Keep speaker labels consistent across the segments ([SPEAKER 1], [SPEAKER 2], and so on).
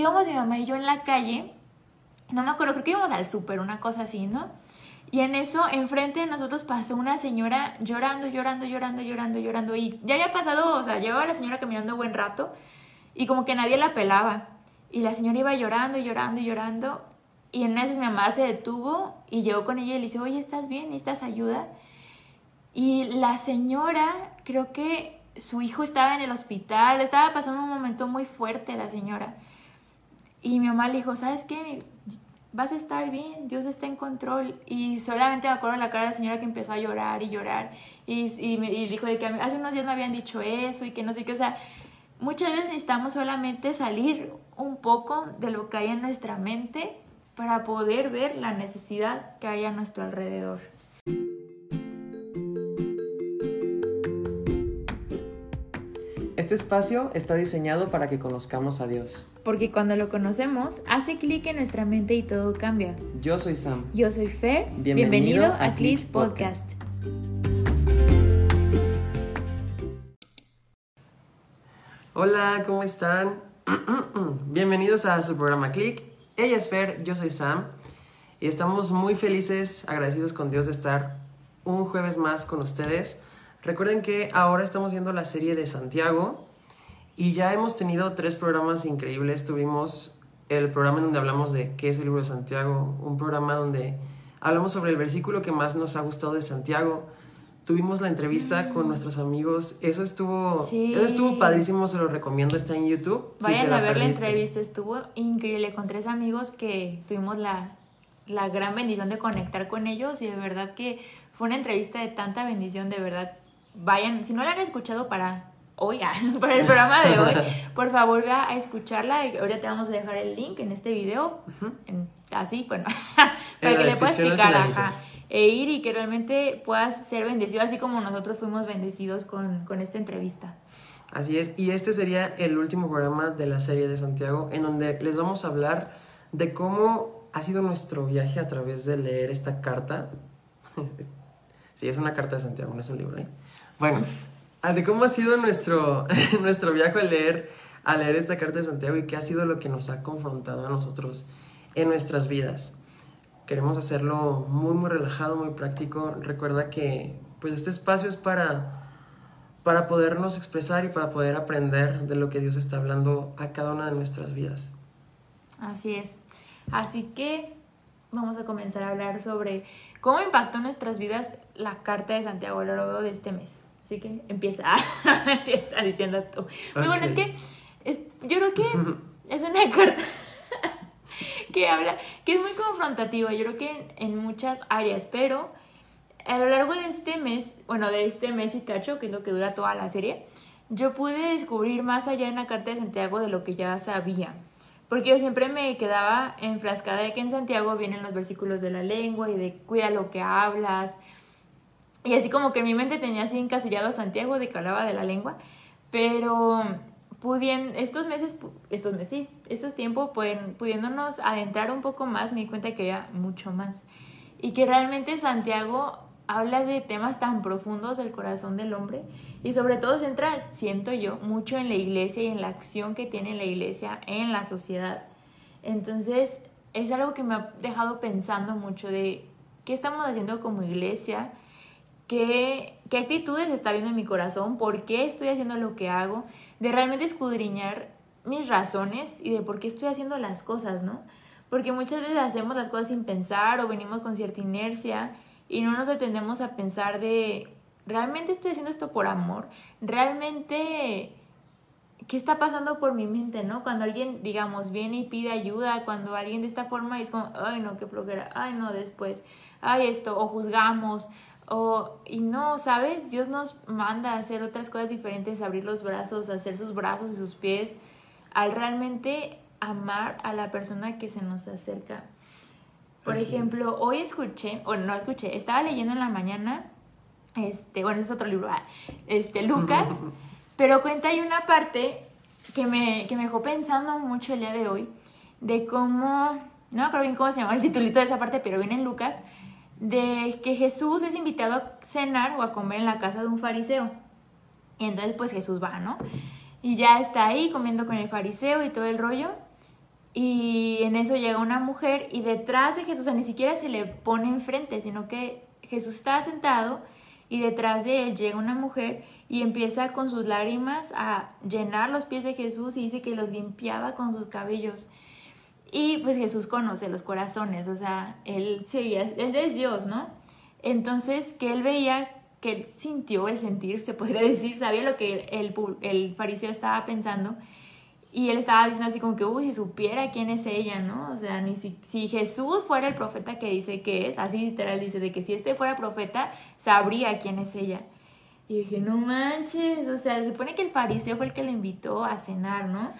[SPEAKER 1] íbamos mi mamá y yo en la calle, no me acuerdo, creo que íbamos al súper, una cosa así, ¿no? Y en eso, enfrente de nosotros pasó una señora llorando, llorando, llorando, llorando, llorando. Y ya había pasado, o sea, llevaba la señora caminando buen rato y como que nadie la pelaba. Y la señora iba llorando, llorando, llorando. Y en ese mi mamá se detuvo y llegó con ella y le dice, oye, ¿estás bien? ¿Necesitas ayuda? Y la señora, creo que su hijo estaba en el hospital, estaba pasando un momento muy fuerte la señora. Y mi mamá le dijo, ¿sabes qué? vas a estar bien, Dios está en control. Y solamente me acuerdo la cara de la señora que empezó a llorar y llorar. Y, y, me, dijo de que hace unos días me habían dicho eso y que no sé qué. O sea, muchas veces necesitamos solamente salir un poco de lo que hay en nuestra mente para poder ver la necesidad que hay a nuestro alrededor.
[SPEAKER 2] Este espacio está diseñado para que conozcamos a Dios.
[SPEAKER 1] Porque cuando lo conocemos, hace clic en nuestra mente y todo cambia.
[SPEAKER 2] Yo soy Sam.
[SPEAKER 1] Yo soy Fer. Bienvenido, a, Click Podcast.
[SPEAKER 2] Hola, ¿cómo están? Bienvenidos a su programa Click. Ella es Fer, yo soy Sam. Y estamos muy felices, agradecidos con Dios de estar un jueves más con ustedes Recuerden que ahora estamos viendo la serie de Santiago y ya hemos tenido tres programas increíbles. Tuvimos el programa en donde hablamos de qué es el libro de Santiago, un programa donde hablamos sobre el versículo que más nos ha gustado de Santiago. Tuvimos la entrevista con mm. nuestros amigos. Eso estuvo, eso estuvo padrísimo, se lo recomiendo, está en YouTube.
[SPEAKER 1] Vayan a ver la entrevista, estuvo increíble con tres amigos que tuvimos la, la gran bendición de conectar con ellos y de verdad que fue una entrevista de tanta bendición, de verdad vayan, si no la han escuchado para hoy, ah, para el programa de hoy, por favor vea a escucharla. Ahorita te vamos a dejar el link en este video, así, bueno, para que le puedas explicar, e ir y que realmente puedas ser bendecido, así como nosotros fuimos bendecidos con, con esta entrevista.
[SPEAKER 2] Así es, y este sería el último programa de la serie de Santiago, en donde les vamos a hablar de cómo ha sido nuestro viaje a través de leer esta carta. sí, es una carta de Santiago, no es un libro, ¿eh? Bueno, ah, de cómo ha sido nuestro, nuestro viaje a leer, a leer esta carta de Santiago y qué ha sido lo que nos ha confrontado a nosotros en nuestras vidas. Queremos hacerlo muy, muy relajado, muy práctico. Recuerda que pues este espacio es para, para podernos expresar y para poder aprender de lo que Dios está hablando a cada una de nuestras vidas.
[SPEAKER 1] Así es. Así que vamos a comenzar a hablar sobre cómo impactó nuestras vidas la carta de Santiago a lo largo de este mes. Así que empieza, empieza diciendo tú. Muy bueno, es que es, yo creo que es una carta que habla, que es muy confrontativa, yo creo que en, muchas áreas, pero a lo largo de este mes, bueno, de este mes y cacho, que es lo que dura toda la serie, yo pude descubrir más allá en la carta de Santiago de lo que ya sabía. Porque yo siempre me quedaba enfrascada de que en Santiago vienen los versículos de la lengua y de cuida lo que hablas, y así como que mi mente tenía así encasillado a Santiago de que hablaba de la lengua, pero pudien, estos meses, estos meses, sí, estos tiempos, pudiéndonos adentrar un poco más, me di cuenta que había mucho más. Y que realmente Santiago habla de temas tan profundos del corazón del hombre y sobre todo se centra, siento yo, mucho en la iglesia y en la acción que tiene la iglesia en la sociedad. Entonces, es algo que me ha dejado pensando mucho de qué estamos haciendo como iglesia, qué, qué actitudes está viendo en mi corazón, por qué estoy haciendo lo que hago, de realmente escudriñar mis razones y de por qué estoy haciendo las cosas, ¿no? Porque muchas veces hacemos las cosas sin pensar o venimos con cierta inercia y no nos atendemos a pensar de, ¿realmente estoy haciendo esto por amor? ¿Realmente qué está pasando por mi mente, no? Cuando alguien, digamos, viene y pide ayuda, cuando alguien de esta forma es como, ay, no, qué flojera, ay, no, después, ay, esto, o juzgamos, o, y no, ¿sabes? Dios nos manda a hacer otras cosas diferentes, abrir los brazos, hacer sus brazos y sus pies, al realmente amar a la persona que se nos acerca. Por ejemplo, hoy escuché, o no escuché, estaba leyendo en la mañana, este, bueno, es otro libro, ah, este, Lucas, pero cuenta hay una parte que me, que me dejó pensando mucho el día de hoy, de cómo, no me acuerdo bien cómo se llama el titulito de esa parte, pero viene en Lucas, de que Jesús es invitado a cenar o a comer en la casa de un fariseo. Y entonces pues Jesús va, ¿no? Y ya está ahí comiendo con el fariseo y todo el rollo. Y en eso llega una mujer y detrás de Jesús, o sea, ni siquiera se le pone enfrente, sino que Jesús está sentado y detrás de él llega una mujer y empieza con sus lágrimas a llenar los pies de Jesús y dice que los limpiaba con sus cabellos. Y pues Jesús conoce los corazones, o sea, él él es Dios, ¿no? Entonces, que él veía, que él sintió el sentir, se podría decir, sabía lo que el, el fariseo estaba pensando. Y él estaba diciendo así como que, uy, si supiera quién es ella, ¿no? O sea, ni si, si Jesús fuera el profeta que dice que es, así literal dice, de que si este fuera profeta, sabría quién es ella. Y dije, no manches, o sea, se supone que el fariseo fue el que le invitó a cenar, ¿no?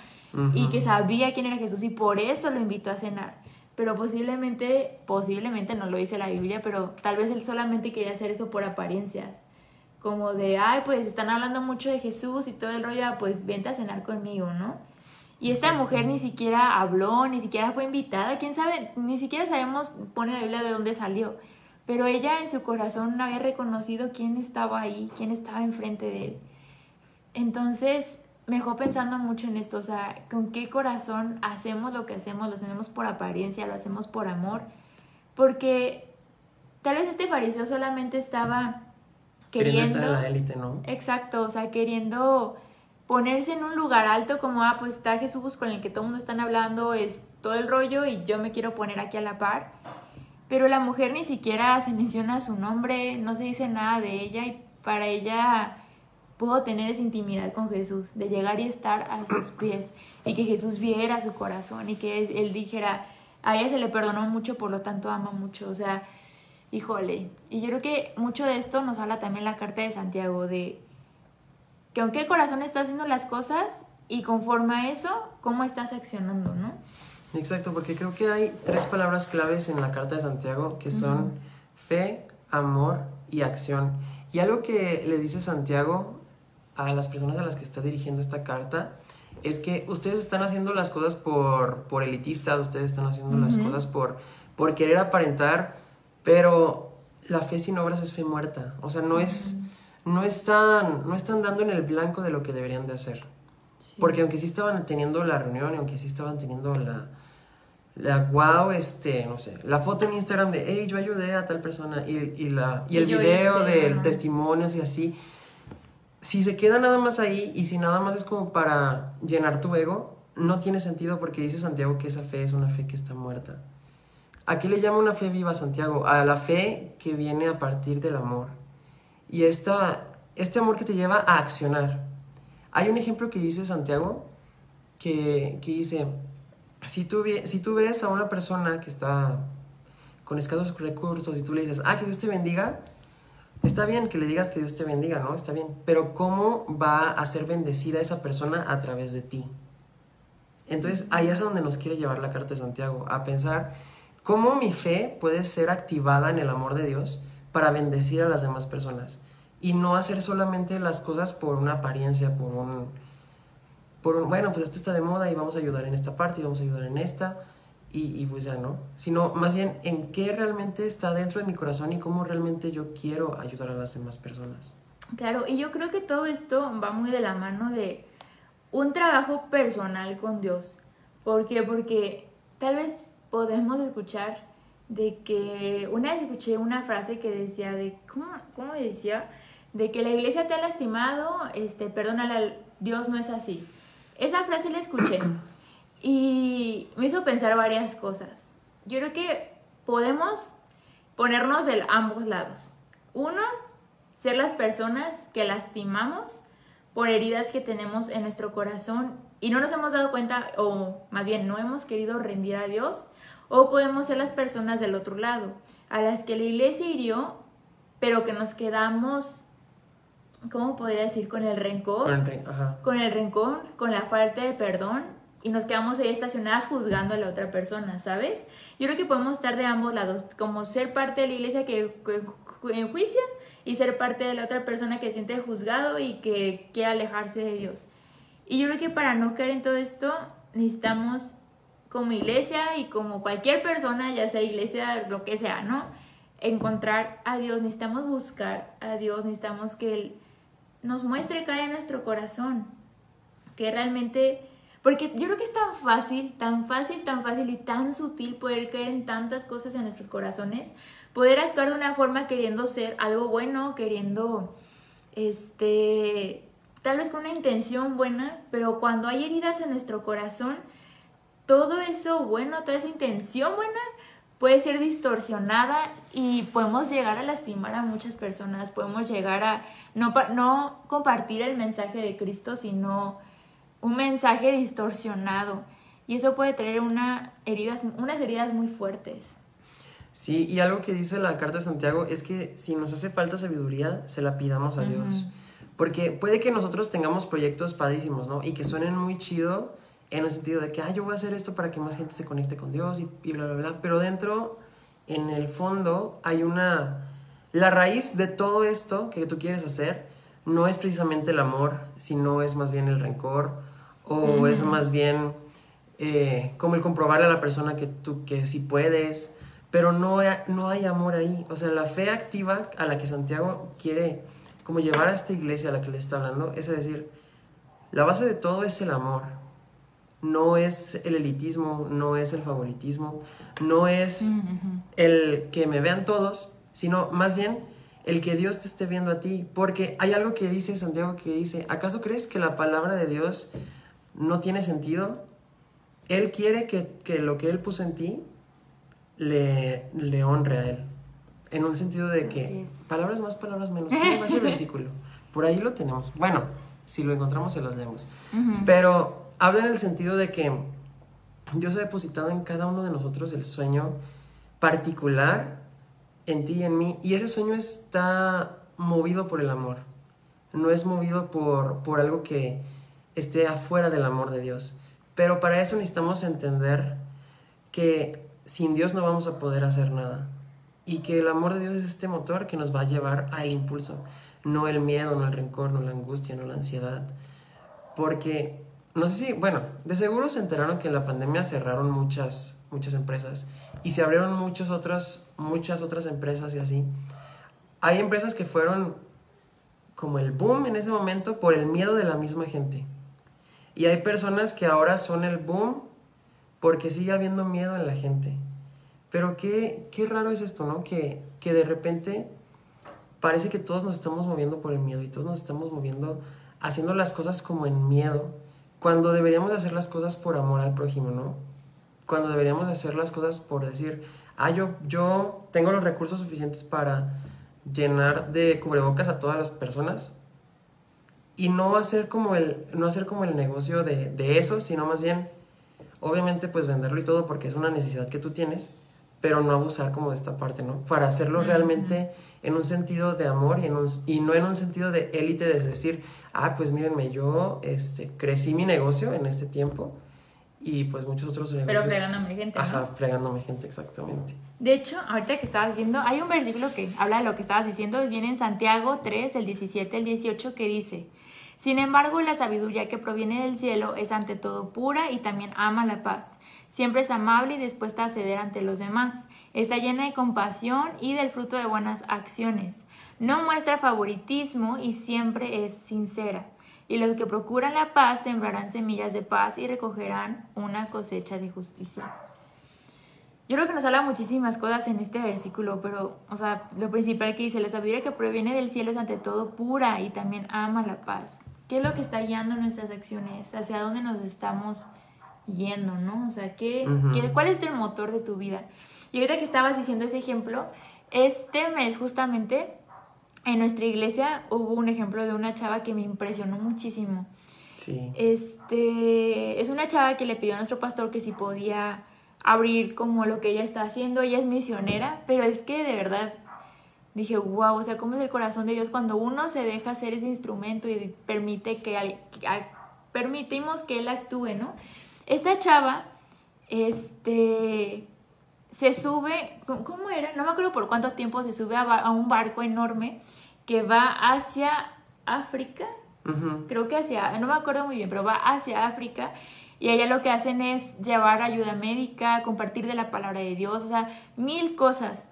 [SPEAKER 1] Y que sabía quién era Jesús y por eso lo invitó a cenar. Pero posiblemente, posiblemente no lo dice la Biblia, pero tal vez él solamente quería hacer eso por apariencias. Como de, ay, pues están hablando mucho de Jesús y todo el rollo, ah, pues vente a cenar conmigo, ¿no? Y esta mujer ni siquiera habló, ni siquiera fue invitada, quién sabe, ni siquiera sabemos, pone la Biblia de dónde salió. Pero ella en su corazón había reconocido quién estaba ahí, quién estaba enfrente de él. Entonces me dejó pensando mucho en esto, o sea, con qué corazón hacemos lo que hacemos, lo hacemos por apariencia, lo hacemos por amor, porque tal vez este fariseo solamente estaba queriendo...
[SPEAKER 2] estar en la élite, ¿no?
[SPEAKER 1] Exacto, o sea, queriendo ponerse en un lugar alto como, ah, pues está Jesús con el que todo el mundo están hablando, es todo el rollo y yo me quiero poner aquí a la par. Pero la mujer ni siquiera se menciona su nombre, no se dice nada de ella y para ella pudo tener esa intimidad con Jesús, de llegar y estar a sus pies y que Jesús viera su corazón y que él dijera, a ella se le perdonó mucho, por lo tanto ama mucho, o sea, híjole. Y yo creo que mucho de esto nos habla también la carta de Santiago, de que aunque el corazón está haciendo las cosas y conforme a eso, cómo estás accionando, ¿no?
[SPEAKER 2] Exacto, porque creo que hay tres palabras claves en la carta de Santiago que son fe, amor y acción. Y algo que le dice Santiago a las personas a las que está dirigiendo esta carta es que ustedes están haciendo las cosas por, por elitistas, ustedes están haciendo las cosas por, por querer aparentar, pero la fe sin obras es fe muerta. O sea, no es, no están, no están dando en el blanco de lo que deberían de hacer. Porque aunque sí estaban teniendo la reunión, aunque sí estaban teniendo la, la wow, este, no sé, la foto en Instagram de, hey, yo ayudé a tal persona y, y la, y, el video de testimonios y así, si se queda nada más ahí y si nada más es como para llenar tu ego, no tiene sentido porque dice Santiago que esa fe es una fe que está muerta. ¿A qué le llama una fe viva Santiago? A la fe que viene a partir del amor. Y esta, este amor que te lleva a accionar. Hay un ejemplo que dice Santiago que, que dice, si tú, si tú ves a una persona que está con escasos recursos y tú le dices, ah, que Dios te bendiga, Está bien que le digas que Dios te bendiga, ¿no? Está bien. Pero ¿cómo va a ser bendecida esa persona a través de ti? Entonces ahí es donde nos quiere llevar la carta de Santiago, a pensar cómo mi fe puede ser activada en el amor de Dios para bendecir a las demás personas. Y no hacer solamente las cosas por una apariencia, por un... Por un bueno, pues esto está de moda y vamos a ayudar en esta parte y vamos a ayudar en esta y, pues ya no, sino más bien en qué realmente está dentro de mi corazón y cómo realmente yo quiero ayudar a las demás personas.
[SPEAKER 1] Claro, y yo creo que todo esto va muy de la mano de un trabajo personal con Dios. ¿Por qué? Porque tal vez podemos escuchar de que una vez escuché una frase que decía de ¿cómo, cómo decía? De que la iglesia te ha lastimado, este, perdónale, Dios no es así. Esa frase la escuché y me hizo pensar varias cosas. Yo creo que podemos ponernos de ambos lados. Uno, ser las personas que lastimamos por heridas que tenemos en nuestro corazón y no nos hemos dado cuenta, o más bien no hemos querido rendir a Dios. O podemos ser las personas del otro lado, a las que la iglesia hirió, pero que nos quedamos, ¿cómo podría decir? Con el rencor.
[SPEAKER 2] Con el,
[SPEAKER 1] con el rencor, con la falta de perdón y nos quedamos ahí estacionadas juzgando a la otra persona, ¿sabes? Yo creo que podemos estar de ambos lados, como ser parte de la iglesia que, enjuicia y ser parte de la otra persona que siente juzgado y que quiere alejarse de Dios. Y yo creo que para no caer en todo esto, necesitamos como iglesia y como cualquier persona, ya sea iglesia, lo que sea, ¿no? Encontrar a Dios, necesitamos buscar a Dios, necesitamos que Él nos muestre hay en nuestro corazón, que realmente Porque yo creo que es tan fácil, tan fácil, tan fácil y tan sutil poder caer en tantas cosas en nuestros corazones, poder actuar de una forma queriendo ser algo bueno, queriendo, este, tal vez con una intención buena, pero cuando hay heridas en nuestro corazón, todo eso bueno, toda esa intención buena puede ser distorsionada y podemos llegar a lastimar a muchas personas, podemos llegar a no, no compartir el mensaje de Cristo, sino un mensaje distorsionado. Y eso puede traer una heridas, unas heridas muy fuertes.
[SPEAKER 2] Sí, y algo que dice la carta de Santiago es que si nos hace falta sabiduría, se la pidamos a Dios. Porque puede que nosotros tengamos proyectos padrísimos, ¿no? Y que suenen muy chido en el sentido de que, ah, yo voy a hacer esto para que más gente se conecte con Dios y, y bla, bla, bla. Pero dentro, en el fondo, hay una... La raíz de todo esto que tú quieres hacer no es precisamente el amor, sino es más bien el rencor o es más bien eh, como el comprobarle a la persona que tú que sí puedes, pero no, no hay amor ahí. O sea, la fe activa a la que Santiago quiere como llevar a esta iglesia a la que le está hablando, es decir, la base de todo es el amor. No es el elitismo, no es el favoritismo, no es el que me vean todos, sino más bien el que Dios te esté viendo a ti. Porque hay algo que dice Santiago que dice, ¿acaso crees que la palabra de Dios no tiene sentido? Él quiere que, lo que Él puso en ti le, le, honre a Él. En un sentido de que palabras más, palabras menos. ¿Cómo ese versículo? Por ahí lo tenemos. Bueno, si lo encontramos se los leemos. Pero habla en el sentido de que Dios ha depositado en cada uno de nosotros el sueño particular en ti y en mí. Y ese sueño está movido por el amor. No es movido por, por algo que esté afuera del amor de Dios. Pero para eso necesitamos entender que sin Dios no vamos a poder hacer nada. Y que el amor de Dios es este motor que nos va a llevar al impulso. No el miedo, no el rencor, no la angustia, no la ansiedad. Porque, no sé si, bueno, de seguro se enteraron que en la pandemia cerraron muchas, muchas empresas y se abrieron muchas otras, muchas otras empresas y así. Hay empresas que fueron como el boom en ese momento por el miedo de la misma gente. Y hay personas que ahora son el boom porque sigue habiendo miedo en la gente. Pero qué, qué raro es esto, ¿no? Que, que de repente parece que todos nos estamos moviendo por el miedo y todos nos estamos moviendo haciendo las cosas como en miedo, cuando deberíamos hacer las cosas por amor al prójimo, ¿no? cuando deberíamos hacer las cosas por decir, ah, yo, yo tengo los recursos suficientes para llenar de cubrebocas a todas las personas y no hacer como el, no hacer como el negocio de, de eso, sino más bien, obviamente pues venderlo y todo porque es una necesidad que tú tienes, pero no abusar como de esta parte, ¿no? Para hacerlo realmente en un sentido de amor y, en y no en un sentido de élite, de decir, ah, pues mírenme, yo este, crecí mi negocio en este tiempo y pues muchos otros negocios.
[SPEAKER 1] Pero fregándome gente.
[SPEAKER 2] Ajá, fregándome gente, exactamente.
[SPEAKER 1] De hecho, ahorita que estabas diciendo, hay un versículo que habla de lo que estabas diciendo, viene en Santiago 3, el 17, el 18, que dice, sin embargo, la sabiduría que proviene del cielo es ante todo pura y también ama la paz. Siempre es amable y dispuesta a ceder ante los demás. Está llena de compasión y del fruto de buenas acciones. No muestra favoritismo y siempre es sincera y los que procuran la paz sembrarán semillas de paz y recogerán una cosecha de justicia. Yo creo que nos habla muchísimas cosas en este versículo, pero, o sea, lo principal que dice, la sabiduría que proviene del cielo es ante todo pura y también ama la paz. ¿Qué es lo que está guiando nuestras acciones? ¿Hacia dónde nos estamos yendo, no? O sea, ¿qué, ¿cuál es el motor de tu vida? Y ahorita que estabas diciendo ese ejemplo, este mes justamente en nuestra iglesia hubo un ejemplo de una chava que me impresionó muchísimo. Sí. Este, es una chava que le pidió a nuestro pastor que si podía abrir como lo que ella está haciendo. Ella es misionera, pero es que de verdad dije, wow, o sea, cómo es el corazón de Dios cuando uno se deja hacer ese instrumento y permite que, permitimos que Él actúe, ¿no? Esta chava, este, se sube, ¿cómo era? No me acuerdo por cuánto tiempo se sube a, un barco enorme que va hacia África, creo que hacia, no me acuerdo muy bien, pero va hacia África y allá lo que hacen es llevar ayuda médica, compartir de la palabra de Dios, o sea, mil cosas.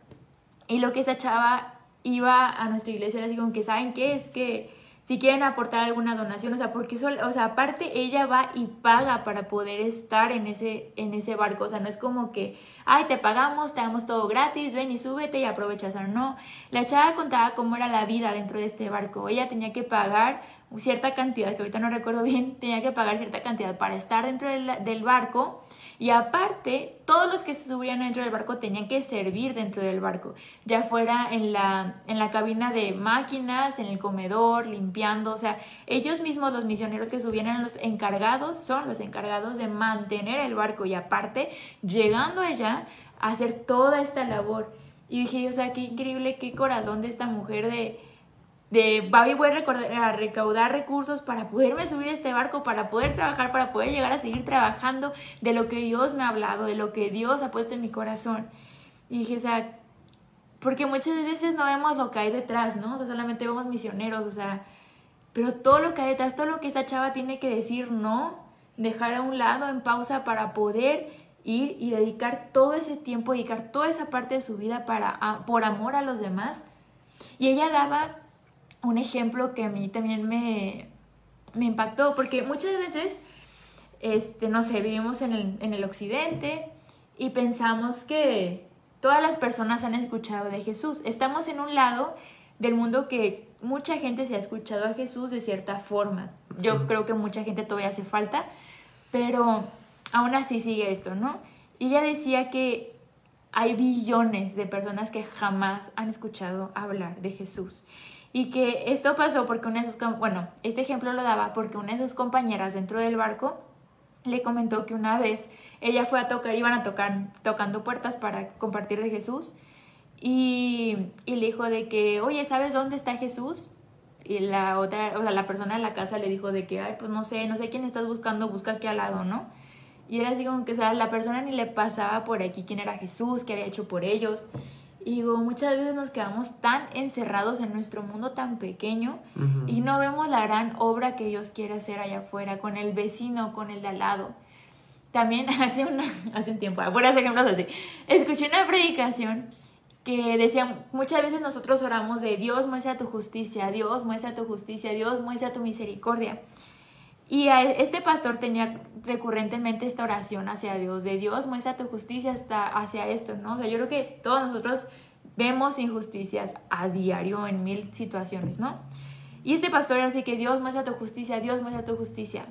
[SPEAKER 1] Y lo que esa chava iba a nuestra iglesia así como que, ¿saben qué? Es que si quieren aportar alguna donación, o sea, porque eso, o sea, aparte ella va y paga para poder estar en ese, en ese barco, o sea, no es como que, ay, te pagamos, te damos todo gratis, ven y súbete y aprovechas, o no, la chava contaba cómo era la vida dentro de este barco, ella tenía que pagar cierta cantidad, que ahorita no recuerdo bien, tenía que pagar cierta cantidad para estar dentro del, barco, y aparte, todos los que se subían dentro del barco tenían que servir dentro del barco, ya fuera en la, en la cabina de máquinas, en el comedor, limpiando, o sea, ellos mismos, los misioneros que subían eran los encargados, son los encargados de mantener el barco. Y aparte, llegando allá, hacer toda esta labor. Y dije, o sea, qué increíble, qué corazón de esta mujer de de voy a, recaudar recursos para poderme subir a este barco, para poder trabajar, para poder llegar a seguir trabajando de lo que Dios me ha hablado, de lo que Dios ha puesto en mi corazón. Y dije, o sea, porque muchas veces no vemos lo que hay detrás, ¿no? O sea, solamente vemos misioneros, o sea, pero todo lo que hay detrás, todo lo que esta chava tiene que decir no, dejar a un lado en pausa para poder ir y dedicar todo ese tiempo, dedicar toda esa parte de su vida para, por amor a los demás. Y ella daba un ejemplo que a mí también me, me impactó, porque muchas veces, este, no sé, vivimos en el, en el occidente y pensamos que todas las personas han escuchado de Jesús. Estamos en un lado del mundo que mucha gente se ha escuchado a Jesús de cierta forma. Yo creo que mucha gente todavía hace falta, pero aún así sigue esto, ¿no? Y ella decía que hay billones de personas que jamás han escuchado hablar de Jesús. Y que esto pasó porque una de sus, bueno, este ejemplo lo daba porque una de sus compañeras dentro del barco le comentó que una vez ella fue a tocar, iban a tocar, tocando puertas para compartir de Jesús y, y le dijo de que, oye, ¿sabes dónde está Jesús? Y la otra, o sea, la persona de la casa le dijo de que, ay, pues no sé, no sé quién estás buscando, busca aquí al lado, ¿no? Y era así como que, o sea, la persona ni le pasaba por aquí quién era Jesús, qué había hecho por ellos. Y digo, muchas veces nos quedamos tan encerrados en nuestro mundo tan pequeño y no vemos la gran obra que Dios quiere hacer allá afuera, con el vecino, con el de al lado. También hace, una, hace un tiempo, por hacer ejemplos así, escuché una predicación que decía, muchas veces nosotros oramos de Dios muestra tu justicia, Dios muestra tu justicia, Dios muestra tu misericordia. Y este pastor tenía recurrentemente esta oración hacia Dios, de Dios muestra tu justicia hasta hacia esto, ¿no? O sea, yo creo que todos nosotros vemos injusticias a diario en mil situaciones, ¿no? Y este pastor así que Dios muestra tu justicia, Dios muestra tu justicia.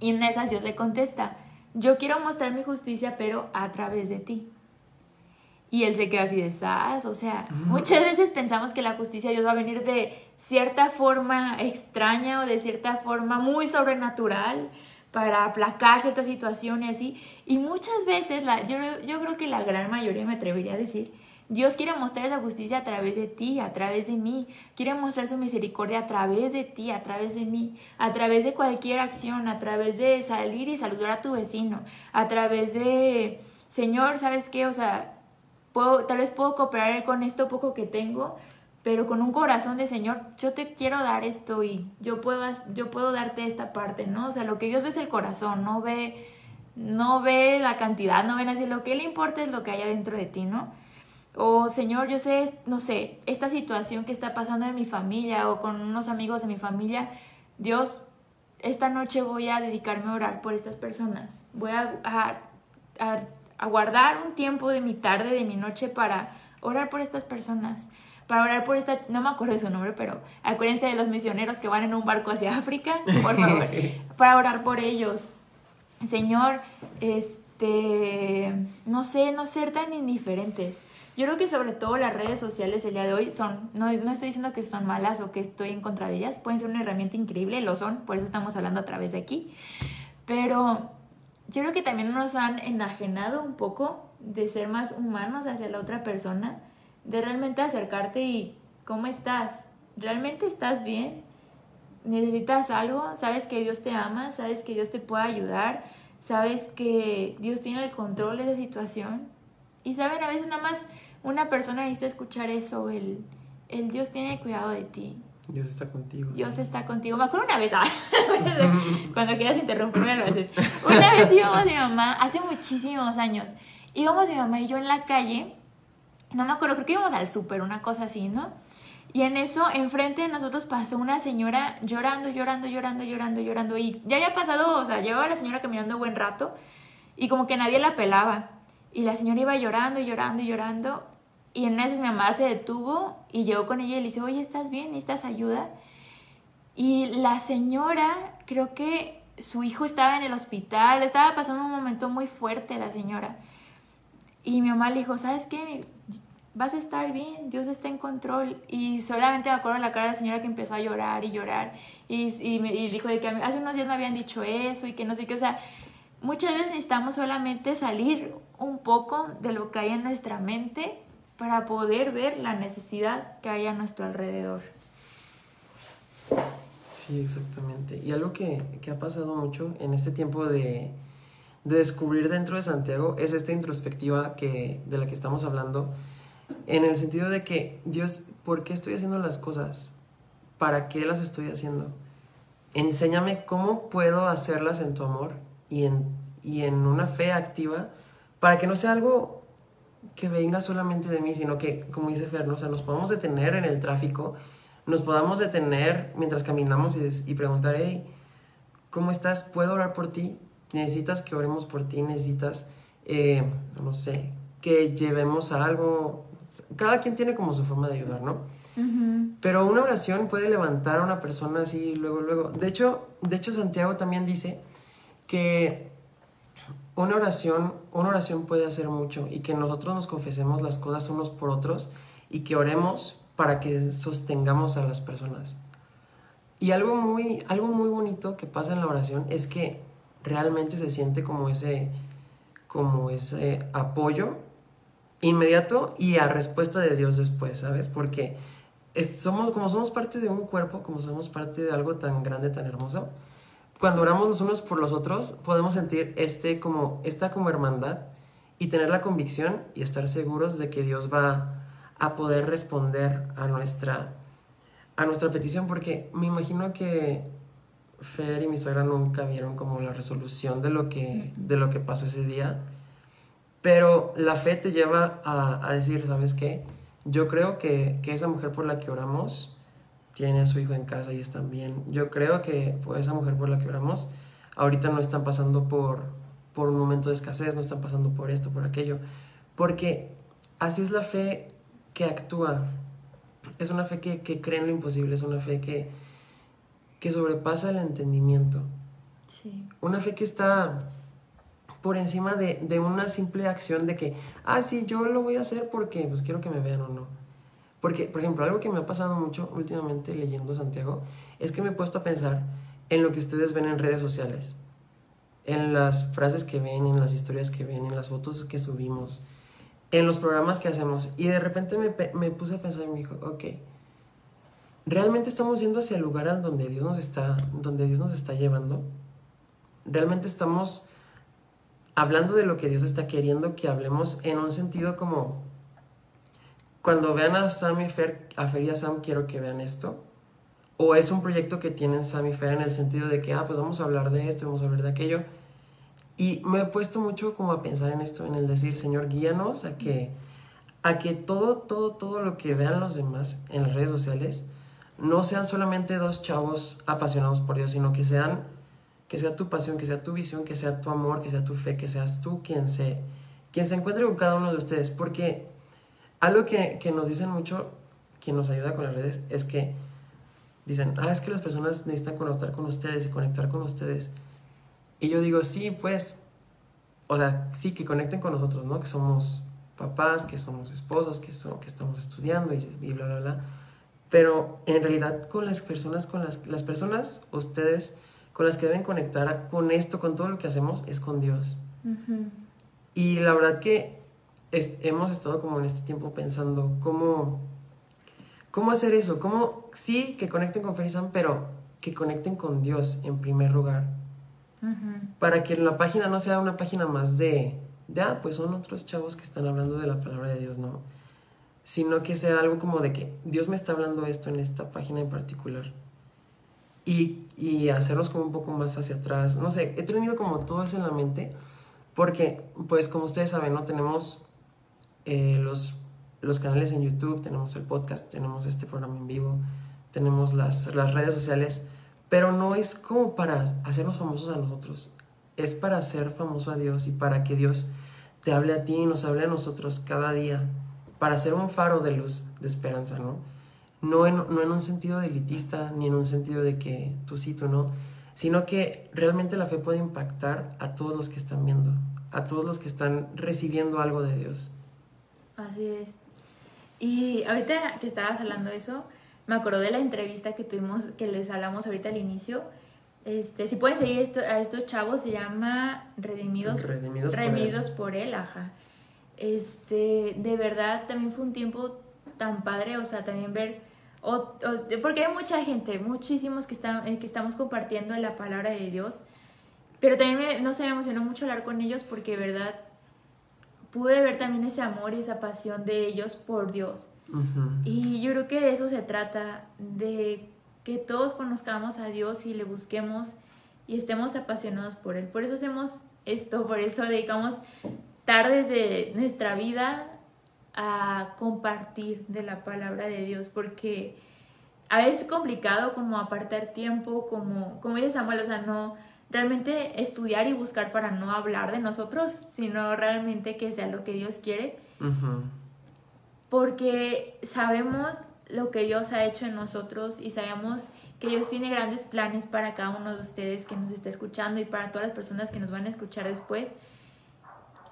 [SPEAKER 1] Y en esas Dios le contesta, yo quiero mostrar mi justicia, pero a través de ti. Y él se queda así de sas, o sea, muchas veces pensamos que la justicia de Dios va a venir de cierta forma extraña o de cierta forma muy sobrenatural para aplacar ciertas situaciones así. Y muchas veces, la, yo, yo creo que la gran mayoría me atrevería a decir, Dios quiere mostrar esa justicia a través de ti, a través de mí. Quiere mostrar su misericordia a través de ti, a través de mí, a través de cualquier acción, a través de salir y saludar a tu vecino, a través de, Señor, ¿sabes qué? O sea, puedo, tal vez puedo cooperar con esto poco que tengo, pero con un corazón de Señor, yo te quiero dar esto y yo puedo, yo puedo darte esta parte, ¿no? O sea, lo que Dios ve es el corazón, no ve, no ve la cantidad, no ven así, lo que le importa es lo que hay dentro de ti, ¿no? O Señor, yo sé, no sé, esta situación que está pasando en mi familia o con unos amigos de mi familia, Dios, esta noche voy a dedicarme a orar por estas personas. Voy a, a, a a guardar un tiempo de mi tarde, de mi noche para orar por estas personas, para orar por esta, no me acuerdo de su nombre, pero acuérdense de los misioneros que van en un barco hacia África, por favor, para orar por ellos. Señor, este, no sé, no ser tan indiferentes. Yo creo que sobre todo las redes sociales del día de hoy son, no, no estoy diciendo que son malas o que estoy en contra de ellas, pueden ser una herramienta increíble, lo son, por eso estamos hablando a través de aquí, pero yo creo que también nos han enajenado un poco de ser más humanos hacia la otra persona, de realmente acercarte y ¿cómo estás? ¿Realmente estás bien? ¿Necesitas algo? ¿Sabes que Dios te ama? ¿Sabes que Dios te puede ayudar? ¿Sabes que Dios tiene el control de esa situación? Y saben, a veces nada más una persona necesita escuchar eso, el, el Dios tiene cuidado de ti,
[SPEAKER 2] Dios está contigo.
[SPEAKER 1] Dios está contigo. Me acuerdo una vez, ah, cuando quieras interrumpirme lo haces. Una vez íbamos mi mamá, hace muchísimos años, íbamos mi mamá y yo en la calle, no me acuerdo, creo que íbamos al súper, una cosa así, ¿no? Y en eso, enfrente de nosotros pasó una señora llorando, llorando, llorando, llorando, llorando. Y ya había pasado, o sea, llevaba la señora caminando buen rato y como que nadie la pelaba. Y la señora iba llorando llorando llorando. Y en esas mi mamá se detuvo y llegó con ella y le dice, oye, ¿estás bien? ¿Necesitas ayuda? Y la señora, creo que su hijo estaba en el hospital, estaba pasando un momento muy fuerte la señora. Y mi mamá le dijo, ¿sabes qué? Vas a estar bien, Dios está en control. Y solamente me acuerdo la cara de la señora que empezó a llorar y llorar. Y, y, me, y dijo de que hace unos días me habían dicho eso y que no sé qué. O sea, muchas veces necesitamos solamente salir un poco de lo que hay en nuestra mente para poder ver la necesidad que hay a nuestro alrededor.
[SPEAKER 2] Sí, exactamente. Y algo que, que ha pasado mucho en este tiempo de, de, descubrir dentro de Santiago es esta introspectiva que, de la que estamos hablando, en el sentido de que, Dios, ¿por qué estoy haciendo las cosas? ¿Para qué las estoy haciendo? Enséñame cómo puedo hacerlas en tu amor y en, y en una fe activa para que no sea algo que venga solamente de mí, sino que, como dice Fer, o sea, nos podamos detener en el tráfico nos podamos detener mientras caminamos y, preguntar, hey, ¿cómo estás? ¿Puedo orar por ti? ¿Necesitas que oremos por ti? ¿Necesitas, eh, no sé, que llevemos algo? Cada quien tiene como su forma de ayudar, ¿no? Pero una oración puede levantar a una persona así luego, luego. De hecho, de hecho Santiago también dice que una oración, una oración puede hacer mucho y que nosotros nos confesemos las cosas unos por otros y que oremos para que sostengamos a las personas. Y algo muy, algo muy bonito que pasa en la oración es que realmente se siente como ese, como ese apoyo inmediato y a respuesta de Dios después, ¿sabes? Porque somos, como somos parte de un cuerpo, como somos parte de algo tan grande, tan hermoso, cuando oramos los unos por los otros, podemos sentir este como, esta como hermandad y tener la convicción y estar seguros de que Dios va a poder responder a nuestra, a nuestra petición, porque me imagino que Fer y mi suegra nunca vieron como la resolución de lo que, de lo que pasó ese día, pero la fe te lleva a, a decir, ¿sabes qué? Yo creo que, que, esa mujer por la que oramos tiene a su hijo en casa y están bien. Yo creo que pues, esa mujer por la que oramos ahorita no están pasando por, por un momento de escasez, no están pasando por esto, por aquello, porque así es la fe que actúa. Es una fe que, que, cree en lo imposible, es una fe que, que sobrepasa el entendimiento. Sí. Una fe que está por encima de, de, una simple acción de que, ah, sí, yo lo voy a hacer porque pues quiero que me vean o no. Porque, por ejemplo, algo que me ha pasado mucho últimamente leyendo Santiago es que me he puesto a pensar en lo que ustedes ven en redes sociales, en las frases que ven, en las historias que ven, en las fotos que subimos, en los programas que hacemos. Y de repente me, me puse a pensar y me dijo, ok, ¿realmente estamos yendo hacia el lugar al donde Dios nos está, donde Dios nos está llevando? ¿Realmente estamos hablando de lo que Dios está queriendo que hablemos en un sentido como cuando vean a Sam y Fer, a Fer y a Sam quiero que vean esto? ¿O es un proyecto que tienen Sam y Fer en el sentido de que, ah, pues vamos a hablar de esto, vamos a hablar de aquello? Y me he puesto mucho como a pensar en esto, en el decir, Señor, guíanos a que, a que todo, todo, todo lo que vean los demás en las redes sociales no sean solamente dos chavos apasionados por Dios, sino que sean, que sea tu pasión, que sea tu visión, que sea tu amor, que sea tu fe, que seas tú quien se, quien se encuentre con cada uno de ustedes. Porque algo que, que nos dicen mucho, quien nos ayuda con las redes, es que dicen, ah, es que las personas necesitan conectar con ustedes y conectar con ustedes. Y yo digo, sí, pues, o sea, sí, que conecten con nosotros, ¿no? Que somos papás, que somos esposos, que, son, que estamos estudiando y, bla, bla, bla. Pero en realidad con las personas, con las, las personas, ustedes, con las que deben conectar con esto, con todo lo que hacemos, es con Dios. Y la verdad que hemos estado como en este tiempo pensando cómo, cómo hacer eso, cómo, sí, que conecten con Ferizan, pero que conecten con Dios en primer lugar para que la página no sea una página más de, de, ah, pues son otros chavos que están hablando de la palabra de Dios, no. Sino que sea algo como de que Dios me está hablando esto en esta página en particular. Y, y hacernos como un poco más hacia atrás. No sé, he tenido como todo eso en la mente. Porque, pues como ustedes saben, ¿no? Tenemos eh, los los canales en YouTube, tenemos el podcast, tenemos este programa en vivo, tenemos las, las redes sociales, pero no es como para hacernos famosos a nosotros, es para hacer famoso a Dios y para que Dios te hable a ti y nos hable a nosotros cada día, para ser un faro de luz, de esperanza, ¿no? No en, no en un sentido de elitista, ni en un sentido de que tú sí, tú no, sino que realmente la fe puede impactar a todos los que están viendo, a todos los que están recibiendo algo de Dios.
[SPEAKER 1] Así es. Y ahorita que estabas hablando de eso, me acordé de la entrevista que tuvimos, que les hablamos ahorita al inicio. Este, si pueden seguir esto, a estos chavos, se llama Redimidos,
[SPEAKER 2] Redimidos,
[SPEAKER 1] por, él. ajá. Este, de verdad, también fue un tiempo tan padre, o sea, también ver, porque hay mucha gente, muchísimos que, están, eh, que estamos compartiendo la palabra de Dios, pero también me, no se me emocionó mucho hablar con ellos porque, de verdad, pude ver también ese amor y esa pasión de ellos por Dios. Y yo creo que de eso se trata, de que todos conozcamos a Dios y le busquemos y estemos apasionados por Él. Por eso hacemos esto, por eso dedicamos tardes de nuestra vida a compartir de la palabra de Dios, porque a veces es complicado como apartar tiempo, como, como dice Samuel, o sea, no realmente estudiar y buscar para no hablar de nosotros, sino realmente que sea lo que Dios quiere. Porque sabemos lo que Dios ha hecho en nosotros y sabemos que Dios tiene grandes planes para cada uno de ustedes que nos está escuchando y para todas las personas que nos van a escuchar después.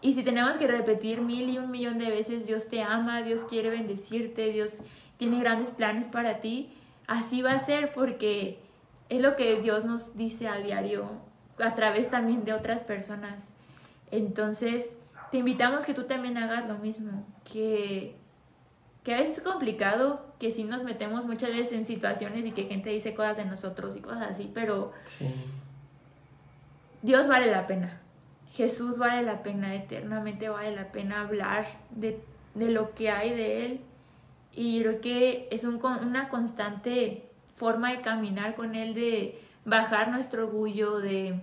[SPEAKER 1] Y si tenemos que repetir mil y un millón de veces, Dios te ama, Dios quiere bendecirte, Dios tiene grandes planes para ti, así va a ser porque es lo que Dios nos dice a diario a través también de otras personas. Entonces, te invitamos que tú también hagas lo mismo, que, que a veces es complicado, que si nos metemos muchas veces en situaciones y que gente dice cosas de nosotros y cosas así, pero Dios vale la pena. Jesús vale la pena, eternamente vale la pena hablar de, lo que hay de Él. Y creo que es un, una constante forma de caminar con Él, de bajar nuestro orgullo, de,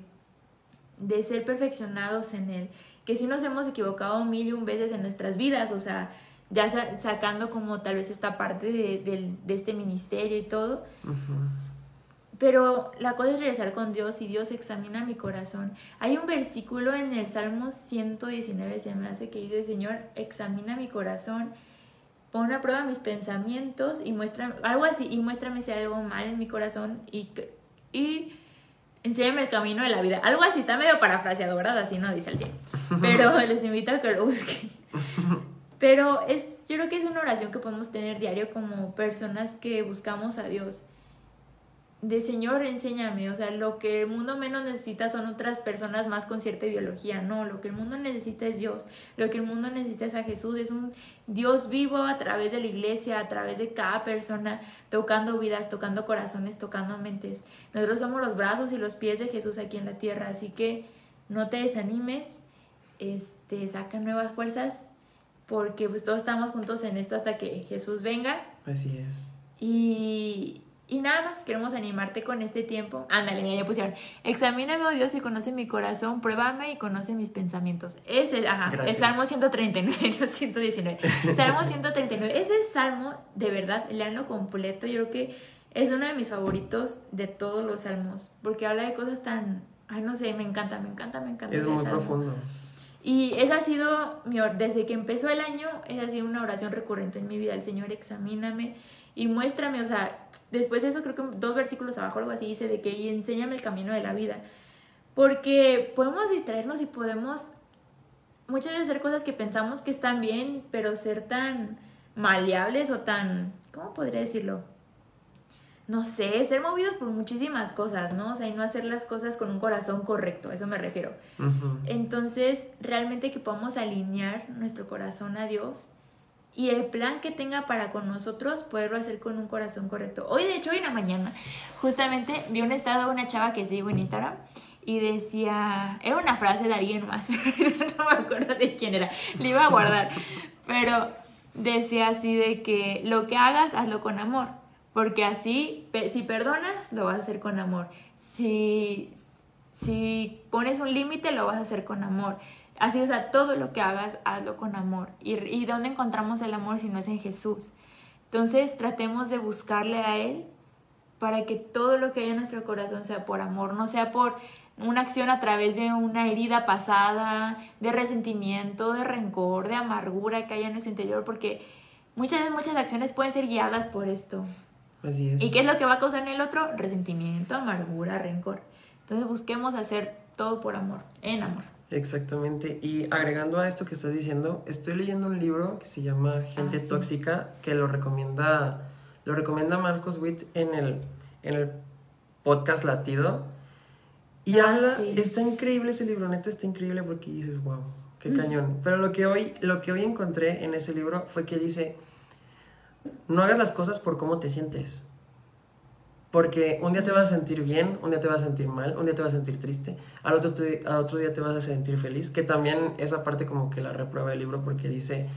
[SPEAKER 1] de ser perfeccionados en Él. Que si nos hemos equivocado mil y un veces en nuestras vidas, o sea, ya sacando como tal vez esta parte de, este ministerio y todo. Pero la cosa es regresar con Dios y Dios examina mi corazón. Hay un versículo en el Salmo 119, se me hace que dice, Señor, examina mi corazón, pon a prueba mis pensamientos y muéstrame, algo así, y muéstrame si hay algo mal en mi corazón y, y enséñame el camino de la vida. Algo así, está medio parafraseado, ¿verdad? Así no dice el cielo. Pero les invito a que lo busquen. Pero es, yo creo que es una oración que podemos tener diario como personas que buscamos a Dios de Señor, enséñame, o sea, lo que el mundo menos necesita son otras personas más con cierta ideología, no, lo que el mundo necesita es Dios, lo que el mundo necesita es a Jesús, es un Dios vivo a través de la iglesia, a través de cada persona, tocando vidas, tocando corazones, tocando mentes. Nosotros somos los brazos y los pies de Jesús aquí en la tierra, así que no te desanimes, este, saca nuevas fuerzas, porque pues todos estamos juntos en esto hasta que Jesús venga.
[SPEAKER 2] Así es.
[SPEAKER 1] Y, y nada más, queremos animarte con este tiempo. Ándale, mira, ya pusieron. Examíname, oh Dios, y conoce mi corazón, pruébame y conoce mis pensamientos. Ese, ajá, es Salmo 139, no 119. Salmo 139. Ese salmo, de verdad, leanlo completo. Yo creo que es uno de mis favoritos de todos los salmos, porque habla de cosas tan. Ay, no sé, me encanta, me encanta, me encanta.
[SPEAKER 2] Es muy profundo.
[SPEAKER 1] Y esa ha sido, mi, desde que empezó el año, esa ha sido una oración recurrente en mi vida. El Señor, examíname y muéstrame, o sea, Después de eso, creo que dos versículos abajo, algo así, dice de que y enséñame el camino de la vida. Porque podemos distraernos y podemos muchas veces hacer cosas que pensamos que están bien, pero ser tan maleables o tan, ¿cómo podría decirlo? No sé, ser movidos por muchísimas cosas, ¿no? O sea, y no hacer las cosas con un corazón correcto, a eso me refiero. Entonces, realmente que podamos alinear nuestro corazón a Dios y el plan que tenga para con nosotros, poderlo hacer con un corazón correcto. Hoy, de hecho, hoy en la mañana, justamente vi un estado de una chava que sigo en Instagram y decía, era una frase de alguien más, no me acuerdo de quién era, le iba a guardar, pero decía así de que lo que hagas, hazlo con amor, porque así, si perdonas, lo vas a hacer con amor. Si, si pones un límite, lo vas a hacer con amor Así, o sea, todo lo que hagas, hazlo con amor. ¿Y, ¿Y dónde encontramos el amor si no es en Jesús? Entonces, tratemos de buscarle a Él para que todo lo que haya en nuestro corazón sea por amor, no sea por una acción a través de una herida pasada, de resentimiento, de rencor, de amargura que haya en nuestro interior, porque muchas muchas acciones pueden ser guiadas por esto.
[SPEAKER 2] Así es.
[SPEAKER 1] ¿Y qué es lo que va a causar en el otro? Resentimiento, amargura, rencor. Entonces busquemos hacer todo por amor, en amor.
[SPEAKER 2] Exactamente. Y agregando a esto que estás diciendo, estoy leyendo un libro que se llama Gente
[SPEAKER 1] Ah, sí.
[SPEAKER 2] Tóxica, que lo recomienda, lo recomienda Marcos Witt en el, en el podcast Latido. Y
[SPEAKER 1] Ah,
[SPEAKER 2] habla,
[SPEAKER 1] sí.
[SPEAKER 2] está increíble ese libro, neta está increíble porque dices, wow, qué
[SPEAKER 1] Mm.
[SPEAKER 2] cañón. Pero lo que hoy, lo que hoy encontré en ese libro fue que dice, no hagas las cosas por cómo te sientes. Porque un día te vas a sentir bien, un día te vas a sentir mal, un día te vas a sentir triste, al otro, te- al otro día te vas a sentir feliz, que también esa parte como que la reprueba el libro porque dice,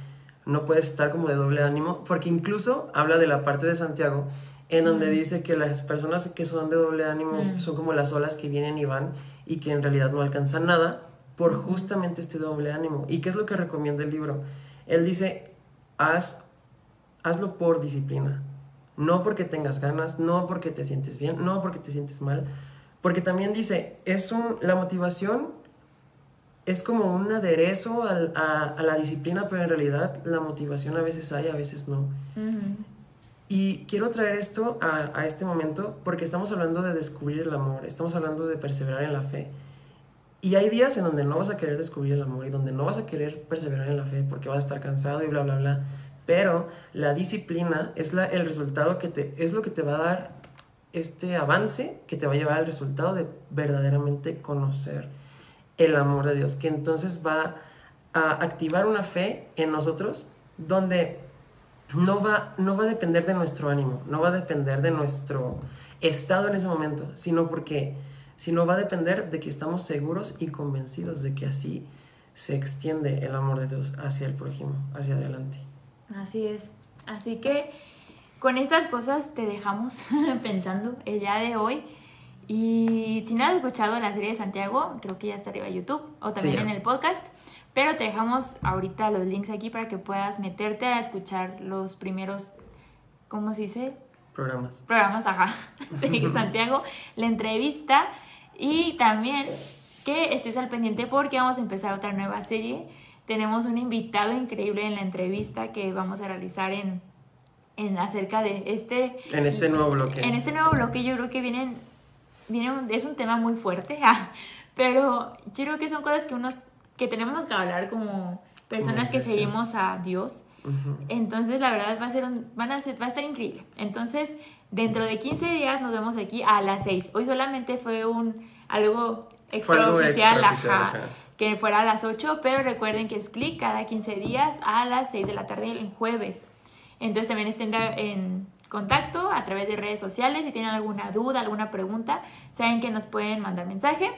[SPEAKER 2] no puedes estar como de doble ánimo, porque incluso habla de la parte de Santiago, en donde
[SPEAKER 1] Mm.
[SPEAKER 2] dice que las personas que son de doble ánimo
[SPEAKER 1] Mm.
[SPEAKER 2] son como las olas que vienen y van y que en realidad no alcanzan nada por justamente este doble ánimo. ¿Y qué es lo que recomienda el libro? Él dice, haz, hazlo por disciplina. No porque tengas ganas, no porque te sientes bien, no porque te sientes mal. Porque también dice, es un, la motivación es como un aderezo al- a, a la disciplina, pero en realidad la motivación a veces hay, a veces no. Y quiero traer esto a, a este momento porque estamos hablando de descubrir el amor, estamos hablando de perseverar en la fe. Y hay días en donde no vas a querer descubrir el amor y donde no vas a querer perseverar en la fe porque vas a estar cansado y bla, bla, bla. Pero la disciplina es el resultado que te, es lo que te va a dar este avance que te va a llevar al resultado de verdaderamente conocer el amor de Dios, que entonces va a activar una fe en nosotros donde no va, no va a depender de nuestro ánimo, no va a depender de nuestro estado en ese momento, sino porque, sino va a depender de que estamos seguros y convencidos de que así se extiende el amor de Dios hacia el prójimo, hacia adelante.
[SPEAKER 1] Así es. Así que con estas cosas te dejamos pensando el día de hoy. Y si no has escuchado la serie de Santiago, creo que ya está arriba en YouTube o también
[SPEAKER 2] Sí,
[SPEAKER 1] en el podcast. Pero te dejamos ahorita los links aquí para que puedas meterte a escuchar los primeros, ¿cómo se dice?
[SPEAKER 2] Programas.
[SPEAKER 1] programas, ajá, de Santiago, la entrevista y también que estés al pendiente porque vamos a empezar otra nueva serie. Tenemos un invitado increíble en la entrevista que vamos a realizar en, en acerca de este...
[SPEAKER 2] En este nuevo bloque.
[SPEAKER 1] En este nuevo bloque yo creo que vienen, viene un- es un tema muy fuerte, ah, pero yo creo que son cosas que unos que tenemos que hablar como personas que seguimos a Dios. Entonces, la verdad va a ser un, van a ser, va a estar increíble. Entonces, dentro de 15 días nos vemos aquí a las 6. Hoy solamente fue un algo extraoficial, ajá. Que fuera a las 8, pero recuerden que es clic cada 15 días a las 6 de la tarde el jueves. Entonces, también estén en contacto a través de redes sociales. Si tienen alguna duda, alguna pregunta, saben que nos pueden mandar mensaje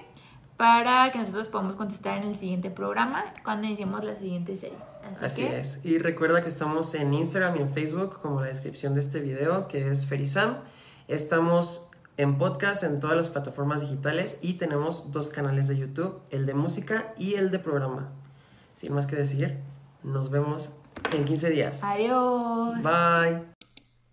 [SPEAKER 1] para que nosotros podamos contestar en el siguiente programa cuando iniciemos la siguiente serie. Así,
[SPEAKER 2] Así
[SPEAKER 1] que,
[SPEAKER 2] es. Y recuerda que estamos en Instagram y en Facebook, como la descripción de este video, que es Ferizam. Estamos en podcast en todas las plataformas digitales y tenemos dos canales de YouTube, el de música y el de programa. Sin más que decir, nos vemos en 15 días.
[SPEAKER 1] Adiós.
[SPEAKER 2] Bye.